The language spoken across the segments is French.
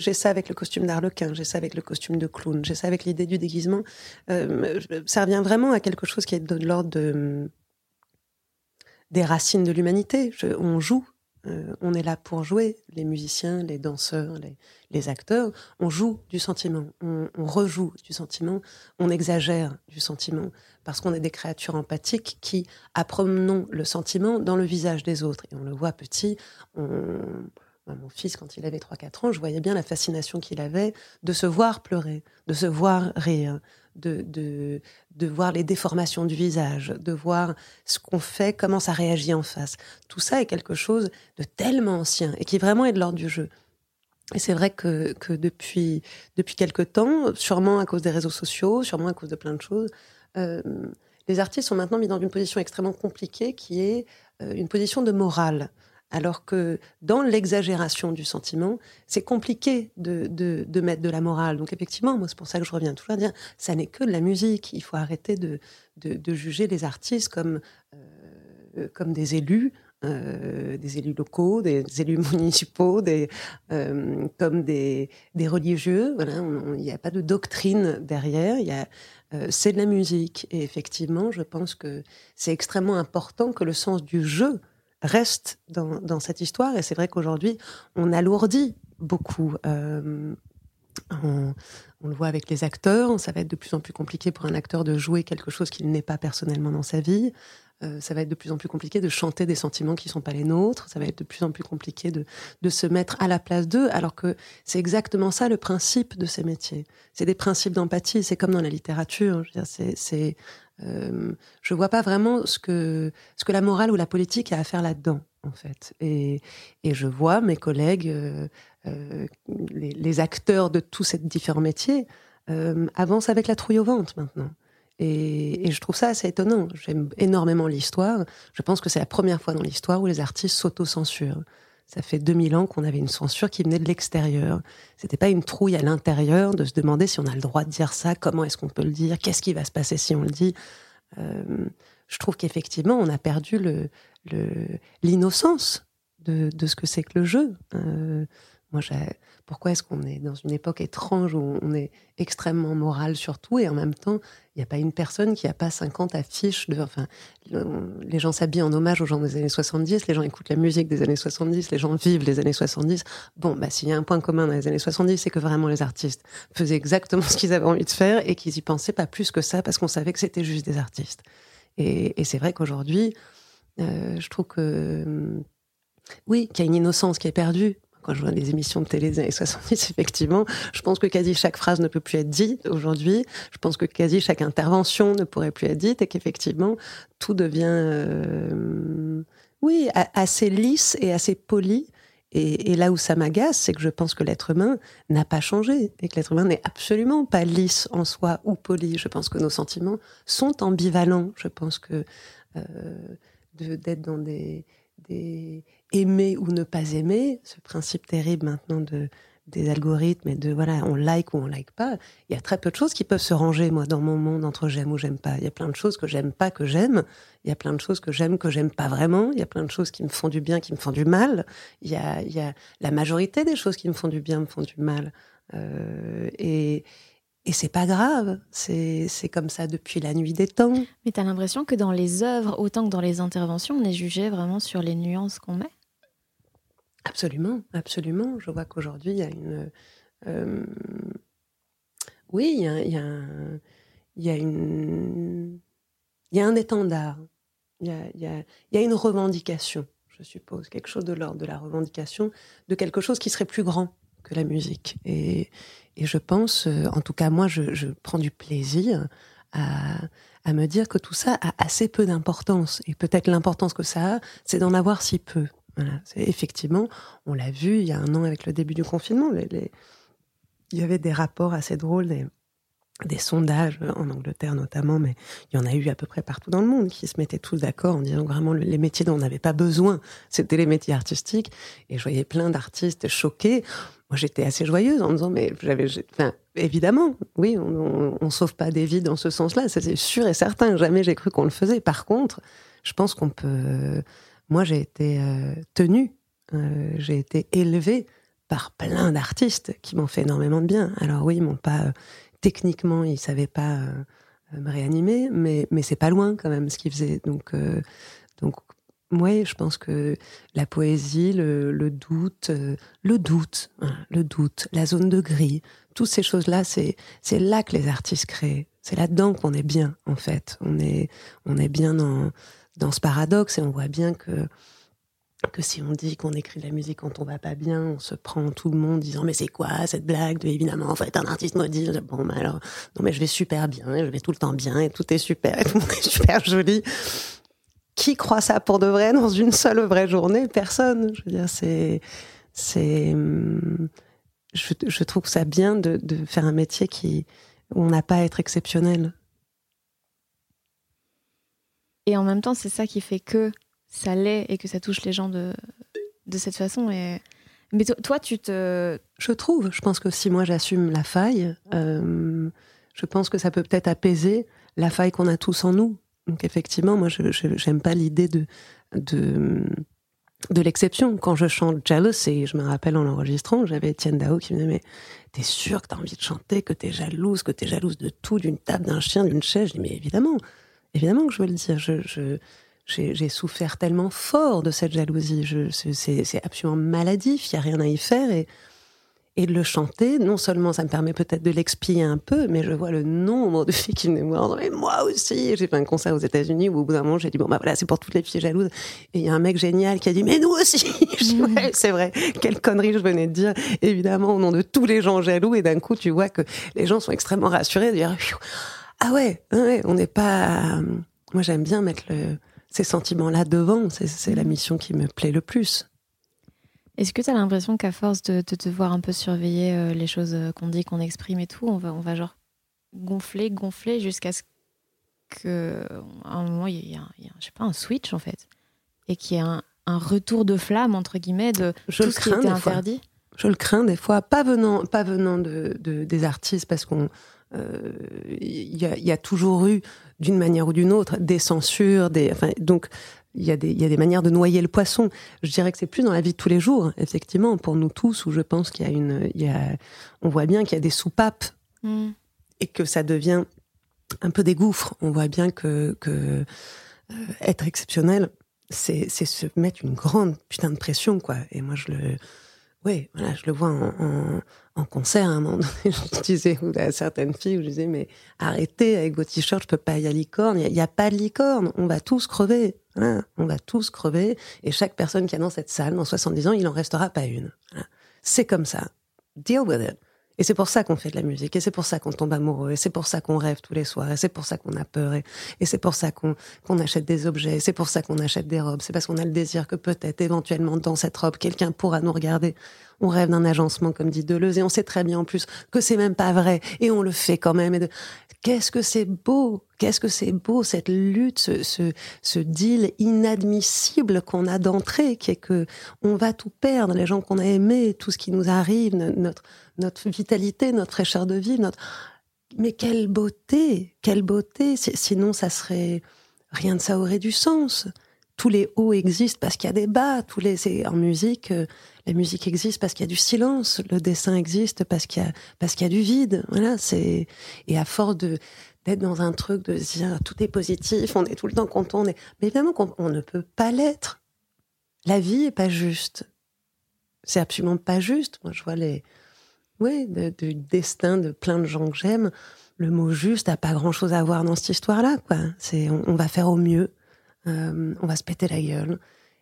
J'ai ça avec le costume d'arlequin, j'ai ça avec le costume de clown, j'ai ça avec l'idée du déguisement. Euh, ça revient vraiment à quelque chose qui est de l'ordre de, des racines de l'humanité. On joue, euh, on est là pour jouer. Les musiciens, les danseurs, les, acteurs, on joue du sentiment, on, on, rejoue du sentiment, on exagère du sentiment, parce qu'on est des créatures empathiques qui apprenons le sentiment dans le visage des autres. Et on le voit petit, on mon fils, quand il avait 3-4 ans, je voyais bien la fascination qu'il avait de se voir pleurer, de se voir rire, de, de, de voir les déformations du visage, de voir ce qu'on fait, comment ça réagit en face. Tout ça est quelque chose de tellement ancien et qui vraiment est de l'ordre du jeu. Et c'est vrai que, que depuis, depuis quelque temps, sûrement à cause des réseaux sociaux, sûrement à cause de plein de choses, euh, les artistes sont maintenant mis dans une position extrêmement compliquée qui est euh, une position de morale. Alors que dans l'exagération du sentiment, c'est compliqué de, de, de, mettre de la morale. Donc effectivement, moi c'est pour ça que je reviens toujours à dire, ça n'est que de la musique. Il faut arrêter de, de juger les artistes comme, euh, comme des élus. Euh, des élus locaux, des élus municipaux, des, euh, comme des, des religieux. Voilà, il n'y a pas de doctrine derrière. Il y a, euh, c'est de la musique. Et effectivement, je pense que c'est extrêmement important que le sens du jeu reste dans, cette histoire. Et c'est vrai qu'aujourd'hui, on alourdit beaucoup. Euh, on, le voit avec les acteurs, ça va être de plus en plus compliqué pour un acteur de jouer quelque chose qu'il n'est pas personnellement dans sa vie. Euh, ça va être de plus en plus compliqué de chanter des sentiments qui ne sont pas les nôtres. Ça va être de plus en plus compliqué de, de se mettre à la place d'eux, alors que c'est exactement ça le principe de ces métiers. C'est des principes d'empathie. C'est comme dans la littérature. C'est euh, je vois pas vraiment ce que, ce que la morale ou la politique a à faire là-dedans, en fait. Et, et, je vois mes collègues, euh, euh, les, les, acteurs de tous ces différents métiers, avancent avec la trouille au ventre maintenant. Et, et je trouve ça assez étonnant. J'aime énormément l'histoire. Je pense que c'est la première fois dans l'histoire où les artistes s'auto-censurent. Ça fait 2000 ans qu'on avait une censure qui venait de l'extérieur. C'était pas une trouille à l'intérieur de se demander si on a le droit de dire ça, comment est-ce qu'on peut le dire, qu'est-ce qui va se passer si on le dit. Euh, je trouve qu'effectivement, on a perdu l'innocence de, de, ce que c'est que le jeu. Euh, moi, pourquoi est-ce qu'on est dans une époque étrange où on est extrêmement moral sur tout et en même temps, il n'y a pas une personne qui n'a pas 50 affiches de. Enfin, les gens s'habillent en hommage aux gens des années 70, les gens écoutent la musique des années 70, les gens vivent les années 70. Bon, bah, s'il y a un point commun dans les années 70, c'est que vraiment les artistes faisaient exactement ce qu'ils avaient envie de faire et qu'ils y pensaient pas plus que ça parce qu'on savait que c'était juste des artistes. Et, c'est vrai qu'aujourd'hui, euh, je trouve que. Oui, qu'il y a une innocence qui est perdue, quand je vois les émissions de télé des années 70, effectivement, je pense que quasi chaque phrase ne peut plus être dite aujourd'hui. Je pense que quasi chaque intervention ne pourrait plus être dite et qu'effectivement, tout devient, euh, oui, assez lisse et assez poli. Et, et là où ça m'agace, c'est que je pense que l'être humain n'a pas changé et que l'être humain n'est absolument pas lisse en soi ou poli. Je pense que nos sentiments sont ambivalents. Je pense que euh, d'être dans des aimer ou ne pas aimer, ce principe terrible maintenant de des algorithmes et de voilà, on like ou on like pas. Il y a très peu de choses qui peuvent se ranger, moi, dans mon monde entre j'aime ou j'aime pas. Il y a plein de choses que j'aime pas que j'aime. Il y a plein de choses que j'aime que j'aime pas vraiment. Il y a plein de choses qui me font du bien, qui me font du mal. Il y a, il y a la majorité des choses qui me font du bien me font du mal. Euh, et, et c'est pas grave, c'est comme ça depuis la nuit des temps. Mais tu as l'impression que dans les œuvres, autant que dans les interventions, on est jugé vraiment sur les nuances qu'on met? Absolument, absolument. Je vois qu'aujourd'hui, il y a une. Euh, oui, il y a, il y a, un, il y a une. Il y a un étendard. Il y a, il y a, il y a une revendication, je suppose, quelque chose de l'ordre de la revendication de quelque chose qui serait plus grand que la musique. Et, et je pense, euh, en tout cas moi, je, prends du plaisir à, à me dire que tout ça a assez peu d'importance. Et peut-être l'importance que ça a, c'est d'en avoir si peu. Effectivement, on l'a vu il y a un an avec le début du confinement. Il y avait des rapports assez drôles, des sondages en Angleterre notamment, mais il y en a eu à peu près partout dans le monde qui se mettaient tous d'accord en disant vraiment les métiers dont on n'avait pas besoin, c'était les métiers artistiques. Et je voyais plein d'artistes choqués. Moi, j'étais assez joyeuse en disant, mais j'avais, enfin, évidemment, oui, on, on, sauve pas des vies dans ce sens-là, c'est sûr et certain. Jamais j'ai cru qu'on le faisait. Par contre, je pense qu'on peut. Moi, j'ai été euh, tenue, euh, j'ai été élevée par plein d'artistes qui m'ont fait énormément de bien. Alors oui, ils m'ont pas techniquement, ils savaient pas euh, me réanimer, mais mais c'est pas loin quand même ce qu'ils faisaient. Donc euh, donc oui, je pense que la poésie, le, le doute, euh, le doute, hein, le doute, la zone de gris, toutes ces choses-là, c'est c'est là que les artistes créent. C'est là-dedans qu'on est bien en fait. On est on est bien dans dans ce paradoxe et on voit bien que que si on dit qu'on écrit de la musique quand on va pas bien, on se prend tout le monde disant mais c'est quoi cette blague? De évidemment en fait un artiste maudit. Bon mais alors non mais je vais super bien je vais tout le temps bien et tout est super et tout est super joli. Qui croit ça pour de vrai? Dans une seule vraie journée personne. Je veux dire c'est c'est je, je trouve ça bien de, de faire un métier qui où on n'a pas à être exceptionnel. Et en même temps c'est ça qui fait que ça l'est et que ça touche les gens de, de cette façon. Et... Mais toi, tu te... Je trouve, je pense que si moi j'assume la faille, euh, je pense que ça peut peut-être apaiser la faille qu'on a tous en nous. Donc effectivement, moi, je j'aime pas l'idée de, de, de l'exception. Quand je chante Jealous, et je me rappelle en l'enregistrant, j'avais Etienne Dao qui me disait, mais t'es sûr que t'as envie de chanter, que t'es jalouse, que t'es jalouse de tout, d'une table, d'un chien, d'une chaise? Je dis, mais évidemment, évidemment que je veux le dire. Je, j'ai souffert tellement fort de cette jalousie. C'est absolument maladif, il n'y a rien à y faire. Et, et de le chanter, non seulement ça me permet peut-être de l'expier un peu, mais je vois le nombre de filles qui me voir. Mais moi aussi J'ai fait un concert aux États-Unis où au bout d'un moment, j'ai dit, bon, bah voilà, c'est pour toutes les filles jalouses. Et il y a un mec génial qui a dit, mais nous aussi ouais, c'est vrai, quelle connerie je venais de dire, évidemment, au nom de tous les gens jaloux. Et d'un coup, tu vois que les gens sont extrêmement rassurés de dire, ah ouais, ouais on n'est pas. Moi, j'aime bien mettre le ces sentiments-là devant. C'est la mission qui me plaît le plus. Est-ce que tu as l'impression qu'à force de, te voir un peu surveiller euh, les choses euh, qu'on dit, qu'on exprime et tout, on va, on va genre gonfler, gonfler jusqu'à ce qu'à un moment, il y ait, je sais pas, un switch en fait. Et qu'il y ait un, retour de flamme, entre guillemets, de je tout ce qui était interdit. Je le crains des fois, pas venant, pas venant de, des artistes, parce qu'on euh, y, a, toujours eu, d'une manière ou d'une autre, des censures, des, enfin, donc il y, a des, il y a des manières de noyer le poisson. Je dirais que c'est plus dans la vie de tous les jours, effectivement, pour nous tous, où je pense qu'il y a une, il y a, on voit bien qu'il y a des soupapes mm. et que ça devient un peu des gouffres. On voit bien que, que euh, être exceptionnel, c'est, c'est se mettre une grande putain de pression, quoi. Et moi, je le, oui, voilà, je le vois en, en, en, concert à un moment donné. Je disais à certaines filles, je disais, mais arrêtez avec vos t-shirts, je peux pas y aller licorne. Il n'y a, pas de licorne. On va tous crever. Hein on va tous crever. Et chaque personne qui est dans cette salle, dans 70 ans, il en restera pas une. C'est comme ça. Deal with it. Et c'est pour ça qu'on fait de la musique, et c'est pour ça qu'on tombe amoureux, et c'est pour ça qu'on rêve tous les soirs, et c'est pour ça qu'on a peur, et, c'est pour ça qu'on achète des objets, et c'est pour ça qu'on achète des robes. C'est parce qu'on a le désir que peut-être, éventuellement, dans cette robe, quelqu'un pourra nous regarder. On rêve d'un agencement, comme dit Deleuze, et on sait très bien en plus que c'est même pas vrai, et on le fait quand même. De... Qu'est-ce que c'est beau Qu'est-ce que c'est beau cette lutte, ce deal inadmissible qu'on a d'entrée, qui est que on va tout perdre, les gens qu'on a aimés, tout ce qui nous arrive, notre notre vitalité, notre fraîcheur de vie, notre mais quelle beauté, quelle beauté Sinon, ça serait rien de ça aurait du sens. Tous les hauts existent parce qu'il y a des bas. Tous les en musique, euh, la musique existe parce qu'il y a du silence. Le dessin existe parce qu'il y a parce qu'il y a du vide. Voilà, c'est et à force d'être dans un truc de se dire tout est positif, on est tout le temps content. On est... Mais évidemment qu'on on ne peut pas l'être. La vie est pas juste. c'est absolument pas juste. Moi, je vois les, ouais, du destin de plein de gens que j'aime. Le mot juste a pas grand chose à voir dans cette histoire-là, quoi. C'est, on, va faire au mieux, euh, on va se péter la gueule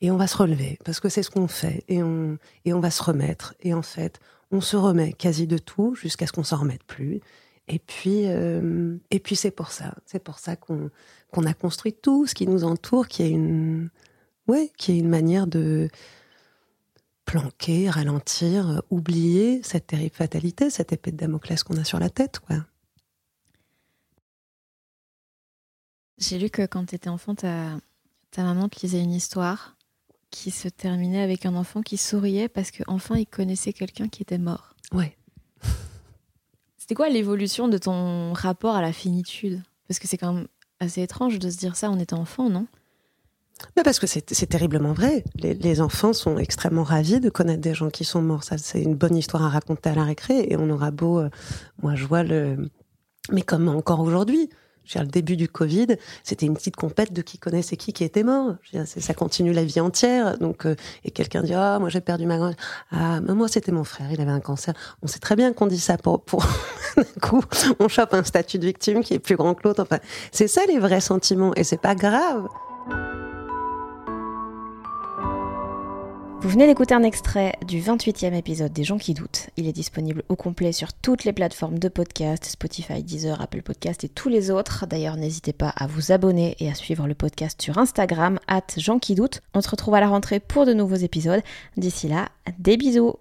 et on va se relever parce que c'est ce qu'on fait et on, et on va se remettre. Et en fait, on se remet quasi de tout jusqu'à ce qu'on s'en remette plus. Et puis, euh, et puis c'est pour ça, c'est pour ça qu'on a construit tout ce qui nous entoure, qui est une, ouais, qui est une manière de planquer, ralentir, oublier cette terrible fatalité, cette épée de Damoclès qu'on a sur la tête, quoi. J'ai lu que quand tu étais enfant, ta, ta maman te lisait une histoire qui se terminait avec un enfant qui souriait parce qu'enfin il connaissait quelqu'un qui était mort. Ouais. C'était quoi l'évolution de ton rapport à la finitude? Parce que c'est quand même assez étrange de se dire ça en étant enfant, non? Mais parce que c'est terriblement vrai. Les, enfants sont extrêmement ravis de connaître des gens qui sont morts. Ça, c'est une bonne histoire à raconter à la récré. Et on aura beau, euh, moi, je vois le, mais comme encore aujourd'hui, le début du Covid, c'était une petite compète de qui connaissait qui qui était mort. ça continue la vie entière. Donc, euh, et quelqu'un dit ah moi j'ai perdu ma grand ah moi c'était mon frère, il avait un cancer. On sait très bien qu'on dit ça pour pour d'un coup on chope un statut de victime qui est plus grand que l'autre. Enfin, c'est ça les vrais sentiments et c'est pas grave. Vous venez d'écouter un extrait du 28e épisode des gens qui doutent. Il est disponible au complet sur toutes les plateformes de podcast, Spotify, Deezer, Apple Podcast et tous les autres. D'ailleurs, n'hésitez pas à vous abonner et à suivre le podcast sur Instagram, at gens qui doutent. On se retrouve à la rentrée pour de nouveaux épisodes. D'ici là, des bisous